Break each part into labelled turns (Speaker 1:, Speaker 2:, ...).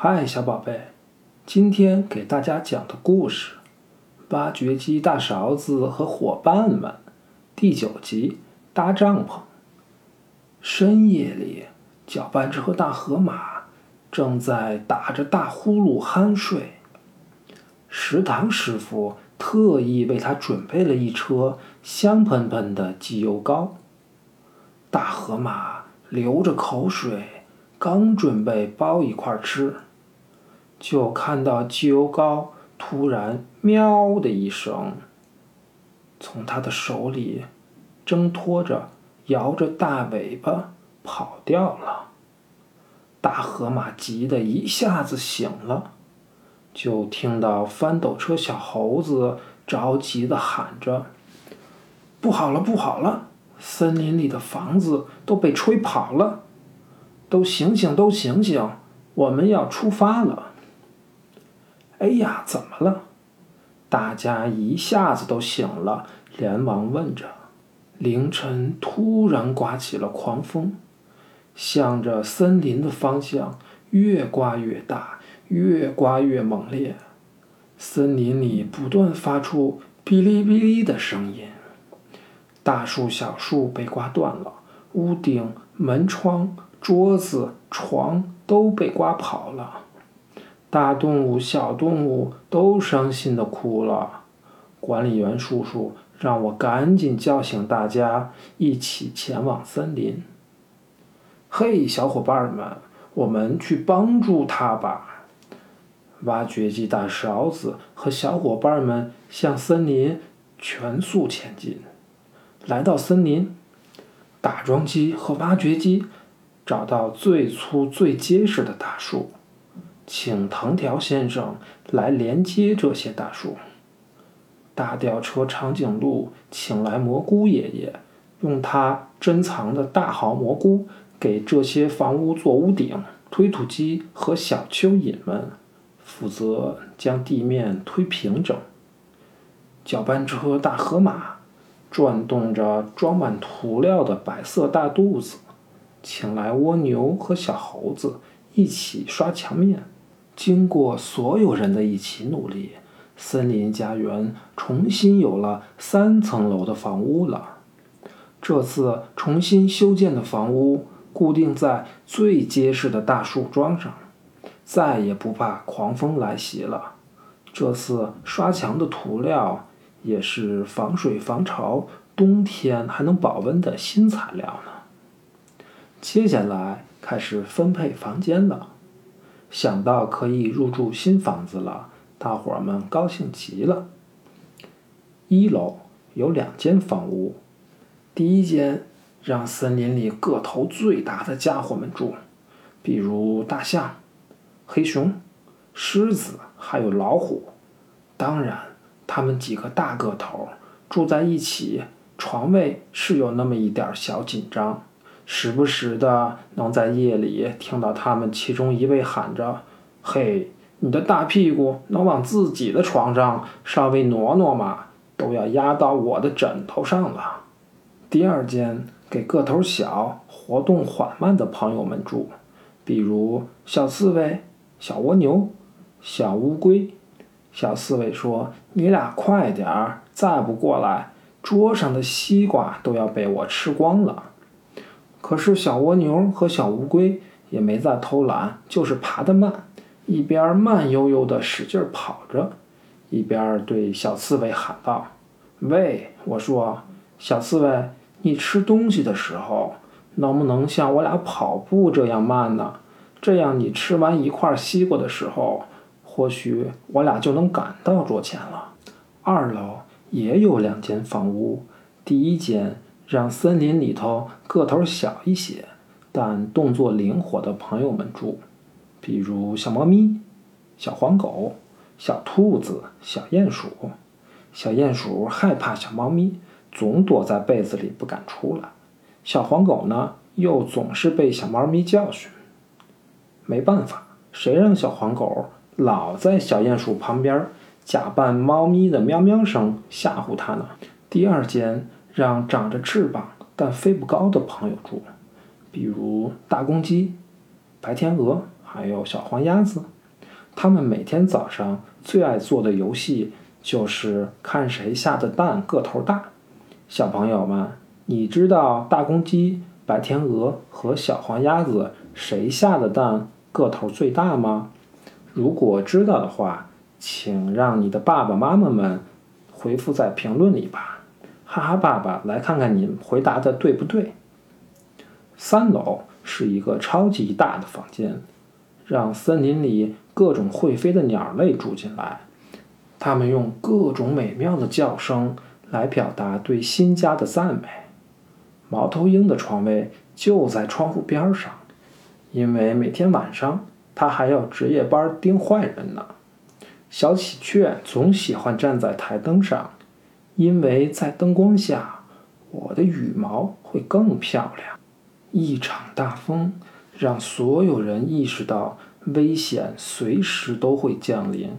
Speaker 1: 嗨，小宝贝，今天给大家讲的故事《挖掘机大勺子和伙伴们》第九集：搭帐篷。深夜里，搅拌车大河马正在打着大呼噜酣睡。食堂师傅特意为他准备了一车香喷喷的鸡油膏。大河马流着口水，刚准备剥一块吃。就看到鸡油膏突然“喵”的一声，从他的手里挣脱着，摇着大尾巴跑掉了。大河马急得一下子醒了，就听到翻斗车小猴子着急的喊着：“不好了，不好了！森林里的房子都被吹跑了！都醒醒，都醒醒！我们要出发了！”哎呀，怎么了？大家一下子都醒了，连忙问着。凌晨突然刮起了狂风，向着森林的方向越刮越大，越刮越猛烈。森林里不断发出哔哩哔哩的声音，大树、小树被刮断了，屋顶、门窗、桌子、床都被刮跑了。大动物、小动物都伤心的哭了。管理员叔叔让我赶紧叫醒大家，一起前往森林。嘿，小伙伴们，我们去帮助他吧！挖掘机大勺子和小伙伴们向森林全速前进。来到森林，打桩机和挖掘机找到最粗、最结实的大树。请藤条先生来连接这些大树。大吊车长颈鹿请来蘑菇爷爷，用他珍藏的大号蘑菇给这些房屋做屋顶。推土机和小蚯蚓们负责将地面推平整。搅拌车大河马转动着装满涂料的白色大肚子，请来蜗牛和小猴子一起刷墙面。经过所有人的一起努力，森林家园重新有了三层楼的房屋了。这次重新修建的房屋固定在最结实的大树桩上，再也不怕狂风来袭了。这次刷墙的涂料也是防水防潮、冬天还能保温的新材料呢。接下来开始分配房间了。想到可以入住新房子了，大伙儿们高兴极了。一楼有两间房屋，第一间让森林里个头最大的家伙们住，比如大象、黑熊、狮子，还有老虎。当然，他们几个大个头住在一起，床位是有那么一点小紧张。时不时的能在夜里听到他们其中一位喊着：“嘿，你的大屁股能往自己的床上稍微挪挪吗？都要压到我的枕头上了。”第二间给个头小、活动缓慢的朋友们住，比如小刺猬、小蜗牛、小乌龟。小刺猬说：“你俩快点儿，再不过来，桌上的西瓜都要被我吃光了。”可是小蜗牛和小乌龟也没在偷懒，就是爬得慢，一边慢悠悠地使劲跑着，一边对小刺猬喊道：“喂，我说，小刺猬，你吃东西的时候能不能像我俩跑步这样慢呢？这样你吃完一块西瓜的时候，或许我俩就能赶到桌前了。”二楼也有两间房屋，第一间。让森林里头个头小一些，但动作灵活的朋友们住，比如小猫咪、小黄狗、小兔子、小鼹鼠。小鼹鼠害怕小猫咪，总躲在被子里不敢出来；小黄狗呢，又总是被小猫咪教训。没办法，谁让小黄狗老在小鼹鼠旁边假扮猫咪的喵喵声吓唬它呢？第二间。让长着翅膀但飞不高的朋友住，比如大公鸡、白天鹅，还有小黄鸭子。他们每天早上最爱做的游戏就是看谁下的蛋个头大。小朋友们，你知道大公鸡、白天鹅和小黄鸭子谁下的蛋个头最大吗？如果知道的话，请让你的爸爸妈妈们回复在评论里吧。哈哈，爸爸，来看看你回答的对不对。三楼是一个超级大的房间，让森林里各种会飞的鸟类住进来，它们用各种美妙的叫声来表达对新家的赞美。猫头鹰的床位就在窗户边上，因为每天晚上它还要值夜班盯坏人呢。小喜鹊总喜欢站在台灯上，因为在灯光下，我的羽毛会更漂亮。一场大风让所有人意识到危险随时都会降临，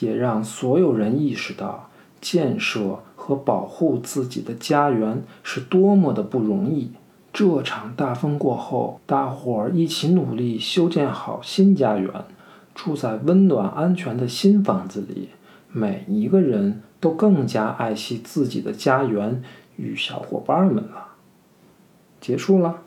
Speaker 1: 也让所有人意识到建设和保护自己的家园是多么的不容易。这场大风过后，大伙儿一起努力修建好新家园，住在温暖安全的新房子里。每一个人都更加爱惜自己的家园与小伙伴们了。结束了。